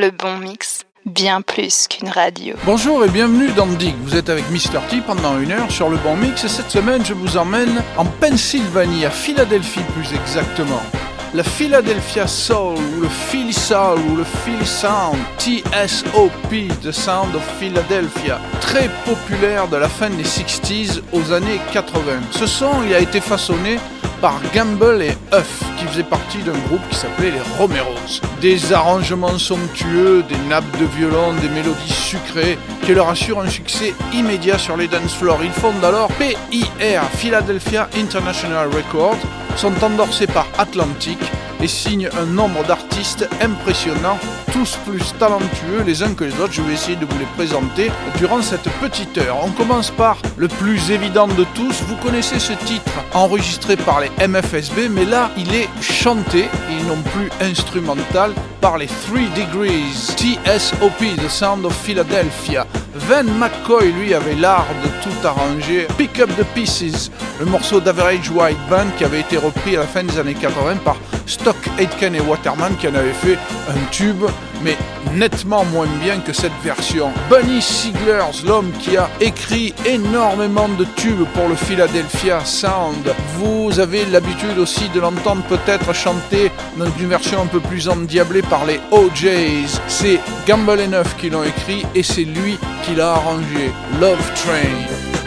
Le bon mix, bien plus qu'une radio. Bonjour et bienvenue dans Dig. Vous êtes avec Mr. T pendant une heure sur le bon mix et cette semaine je vous emmène en Pennsylvanie, à Philadelphie plus exactement. La Philadelphia Soul ou le Philly Soul ou le Philly Sound, TSOP, The Sound of Philadelphia, très populaire de la fin des 60s aux années 80. Ce son il a été façonné par Gamble et Huff, qui faisaient partie d'un groupe qui s'appelait les Romeros. Des arrangements somptueux, des nappes de violon, des mélodies sucrées, qui leur assurent un succès immédiat sur les dance floors. Ils fondent alors PIR, Philadelphia International Records, sont endorsés par Atlantic et signent un nombre d'artistes impressionnants, tous plus talentueux les uns que les autres. Je vais essayer de vous les présenter durant cette petite heure. On commence par le plus évident de tous. Vous connaissez ce titre enregistré par les MFSB, mais là il est chanté et non plus instrumental par les 3 Degrees, TSOP, The Sound of Philadelphia. Van McCoy, lui, avait l'art de tout arranger. Pick Up the Pieces, le morceau d'Average White Band qui avait été repris à la fin des années 80 par Stock Aitken et Waterman qui en avaient fait un tube, mais nettement moins bien que cette version. Bunny Siglers, l'homme qui a écrit énormément de tubes pour le Philadelphia Sound. Vous avez l'habitude aussi de l'entendre peut-être chanter dans une version un peu plus endiablée par les OJs. C'est Gamble Enough qui l'ont écrit et c'est lui qui l'a arrangé. Love Train.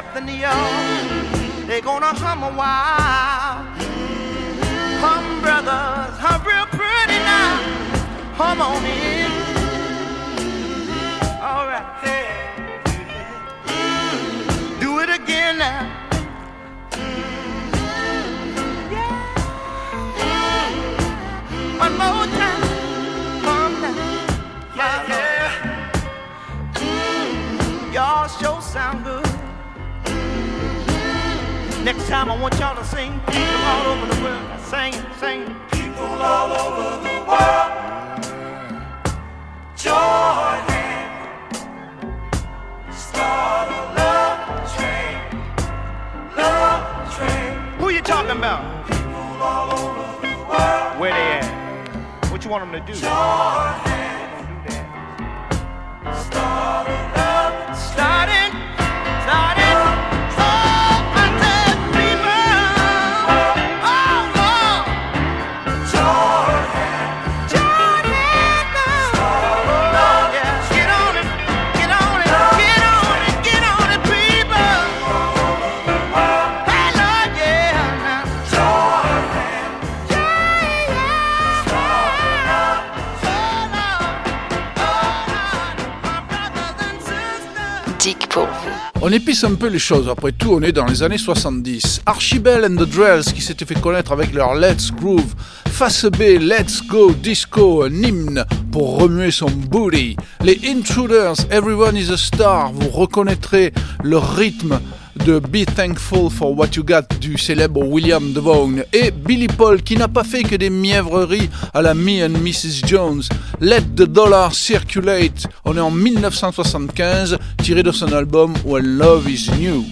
up the neon. They're gonna hum a while. Hum, brothers, hum real pretty now. Hum on in. All right. Hey. Do it again now. Yeah. One more time. Hum now. Yeah, yeah. Y'all show sound good. Next time I want y'all to sing people all over the world. Sing, sing. People all over the world. Join in. Start a love train. Love train. Who you talking about? People all over the world. Where they at? What you want them to do? Join in. Start a love On épice un peu les choses, après tout on est dans les années 70. Archibald and the Drells qui s'était fait connaître avec leur Let's Groove, Face B, Let's Go Disco, un hymne pour remuer son booty. Les Intruders, Everyone is a Star, vous reconnaîtrez le rythme de Be Thankful for What You Got du célèbre William Devone et Billy Paul qui n'a pas fait que des mièvreries à la Me and Mrs. Jones. Let the Dollar Circulate, on est en 1975, tiré de son album When Love Is New.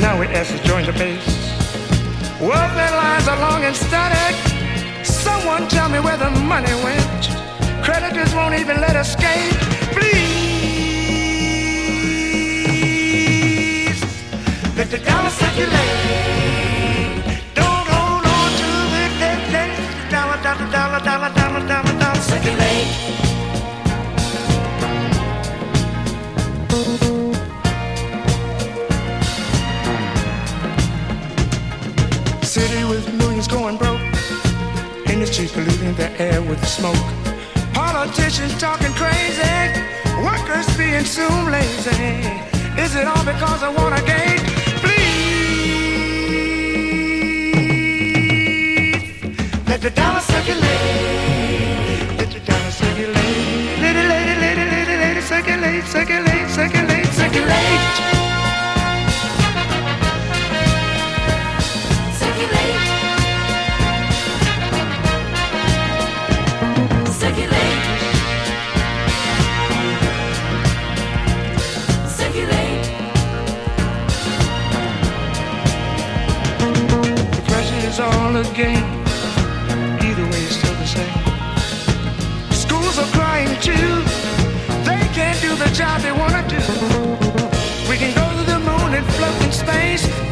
Now we ask to join the base. Welfare lines are long and static. Someone tell me where the money went. Creditors won't even let us escape. Please let the dollar circulate. Don't hold on to the. Let the dollar, dollar, dollar, dollar, dollar, dollar, dollar circulate. City with millions going broke. Industry polluting the air with smoke. Politicians talking crazy. Workers being soon lazy. Is it all because I want a gate? Please let the dollar circulate. Let the dollar circulate. Let it, let it, let it circulate, circulate, circulate, circulate. Job they wanna do. We can go to the moon and float in space,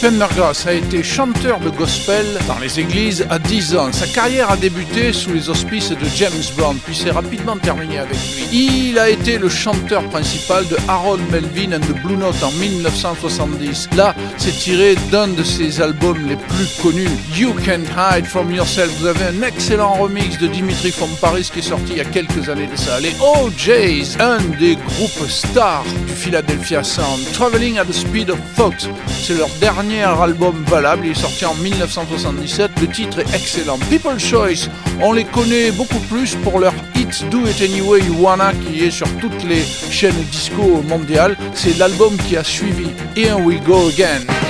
Pendergrass a été chanteur de gospel dans les églises à 10 ans. Sa carrière a débuté sous les auspices de James Brown, puis s'est rapidement terminée avec lui. Il a été le chanteur principal de Harold Melvin and the Blue Note en 1970. Là, c'est tiré d'un de ses albums les plus connus, You Can't Hide From Yourself. Vous avez un excellent remix de Dimitri from Paris qui est sorti il y a quelques années de ça. Les OJs, un des groupes stars du Philadelphia Sound, Traveling at the Speed of Thought. C'est leur dernier album valable, il est sorti en 1977. Le titre est excellent. People Choice, on les connaît beaucoup plus pour leur hit Do It Anyway You Wanna qui est sur toutes les chaînes disco mondiales. C'est l'album qui a suivi. Here We Go Again.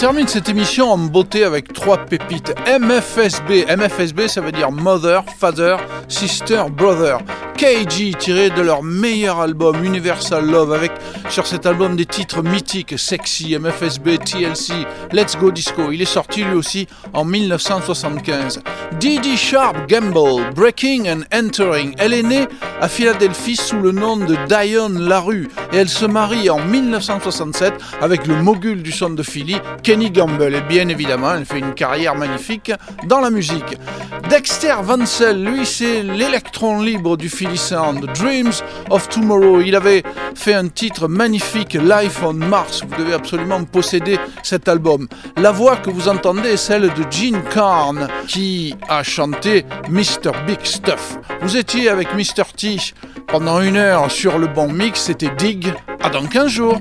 Termine cette émission en beauté avec trois pépites. MFSB. MFSB, ça veut dire Mother, Father, Sister, Brother. KG, tiré de leur meilleur album Universal Love, avec sur cet album des titres mythiques Sexy, MFSB, TLC, Let's Go Disco. Il est sorti lui aussi en 1975. Didi Sharp Gamble, Breaking and Entering. Elle est née à Philadelphie sous le nom de Diane Larue et elle se marie en 1967 avec le mogul du son de Philly, Kenny Gamble. Et bien évidemment, elle fait une carrière magnifique dans la musique. Dexter Vansell, lui, c'est l'électron libre du Philly Sound, Dreams of Tomorrow. Il avait fait un titre magnifique, Life on Mars. Vous devez absolument posséder cet album. La voix que vous entendez est celle de Gene Carn, qui a chanté Mr. Big Stuff. Vous étiez avec Mr. T pendant une heure sur le bon mix, c'était Dig. À dans 15 jours.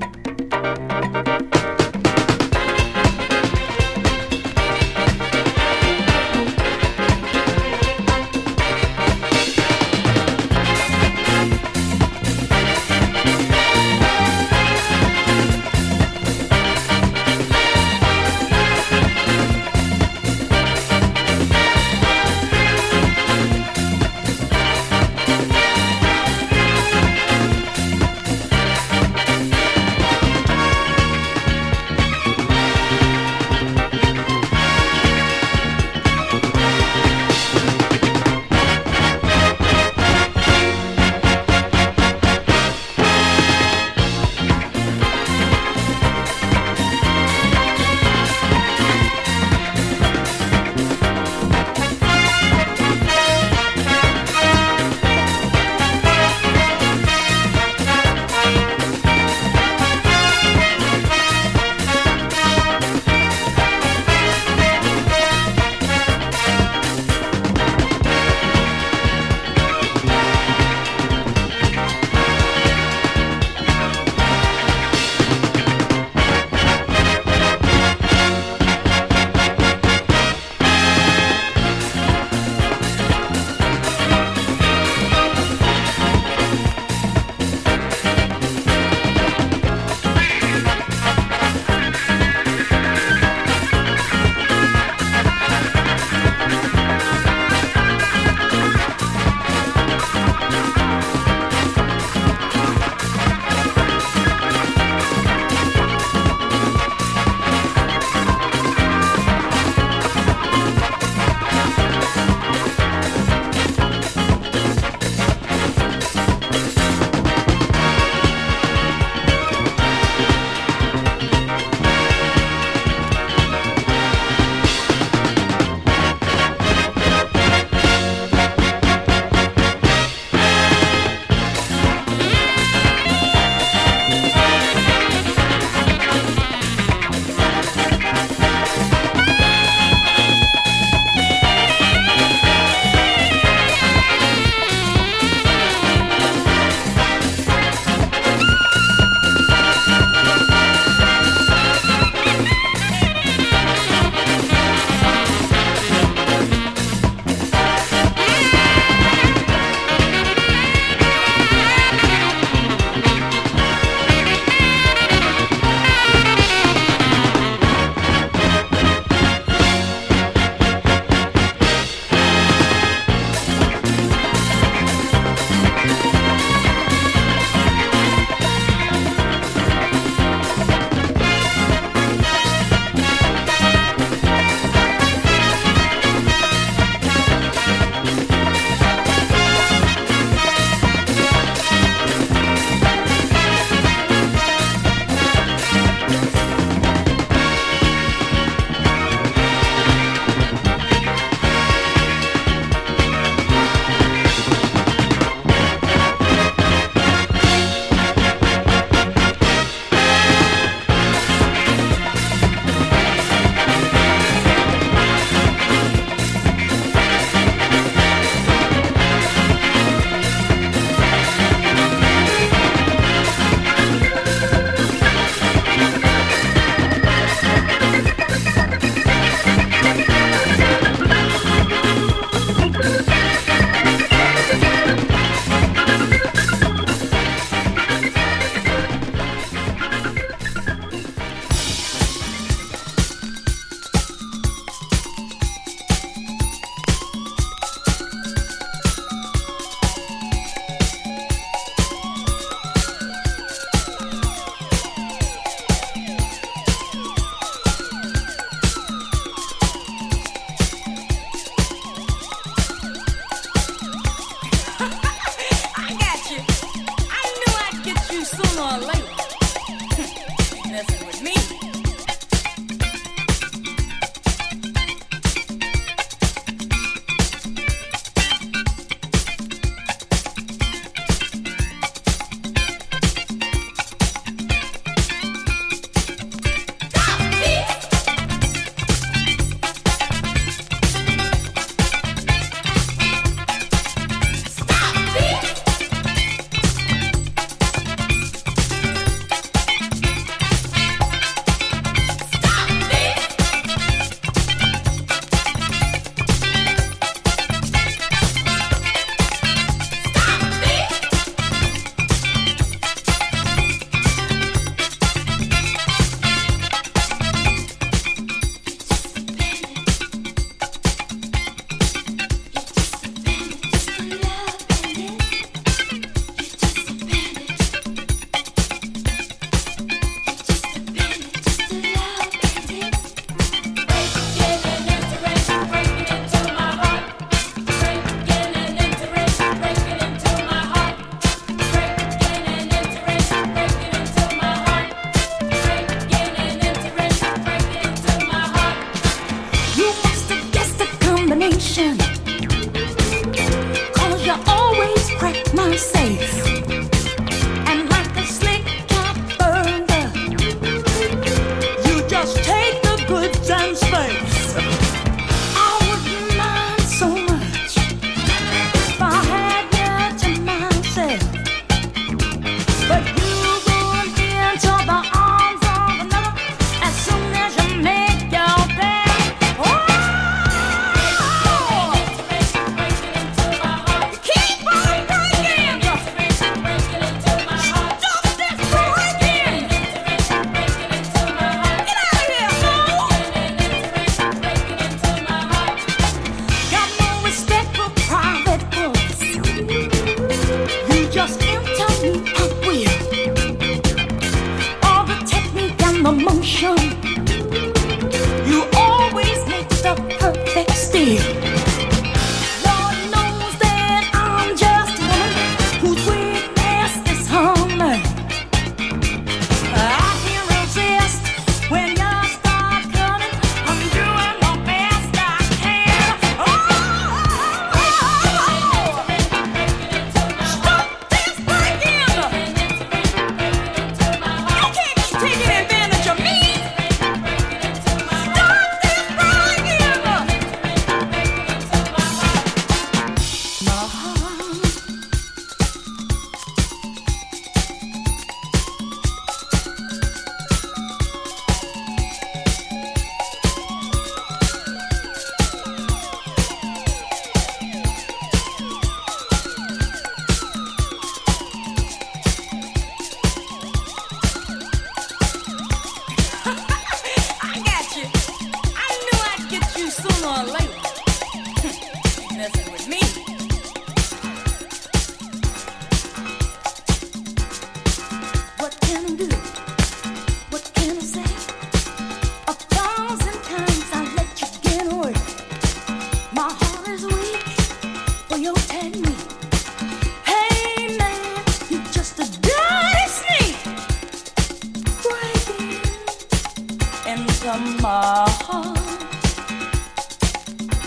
heart.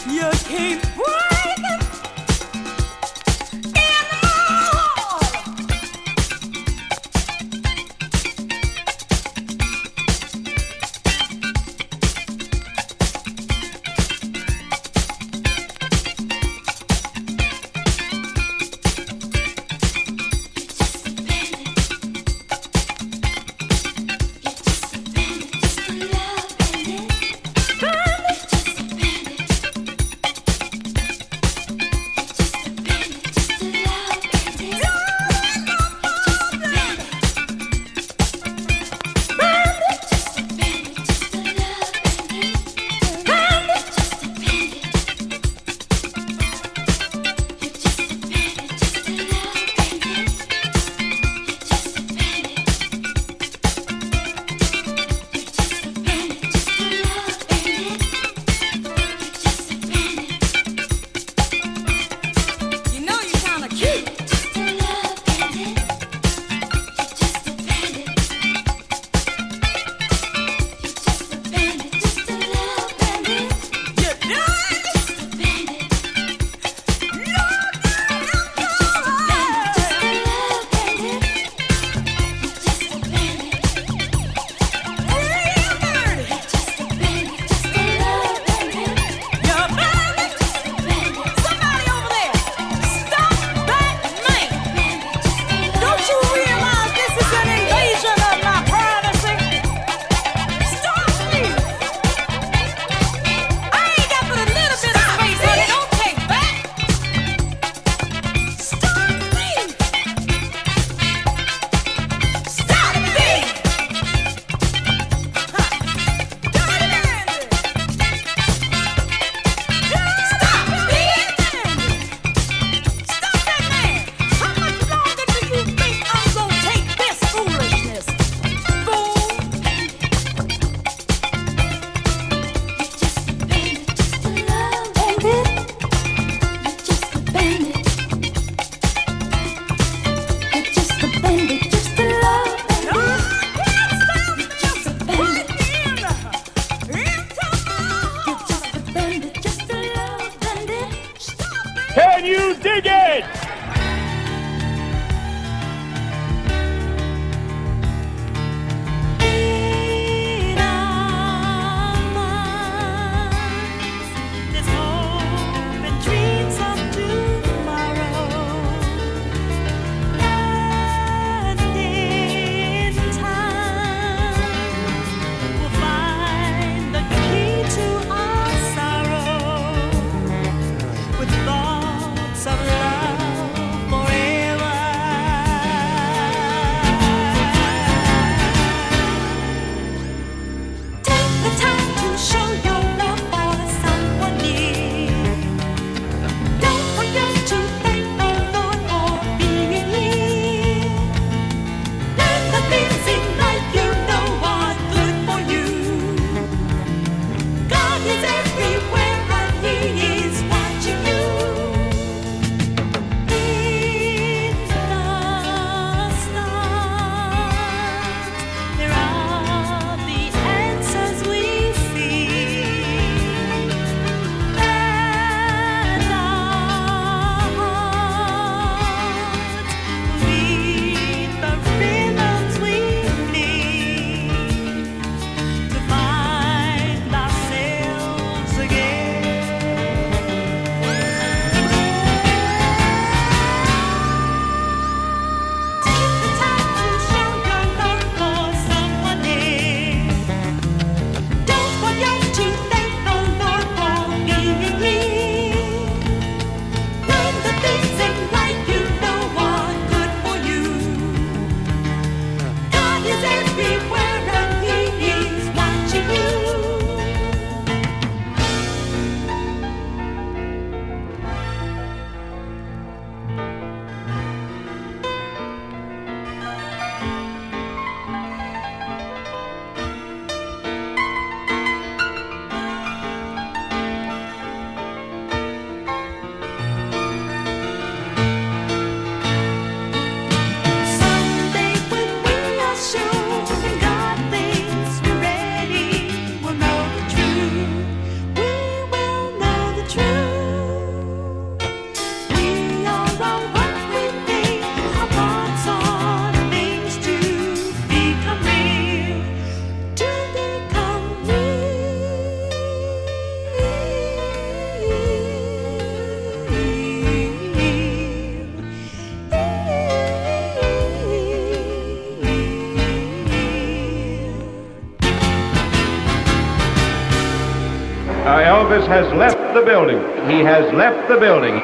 You keep. Elvis has left the building. He has left the building.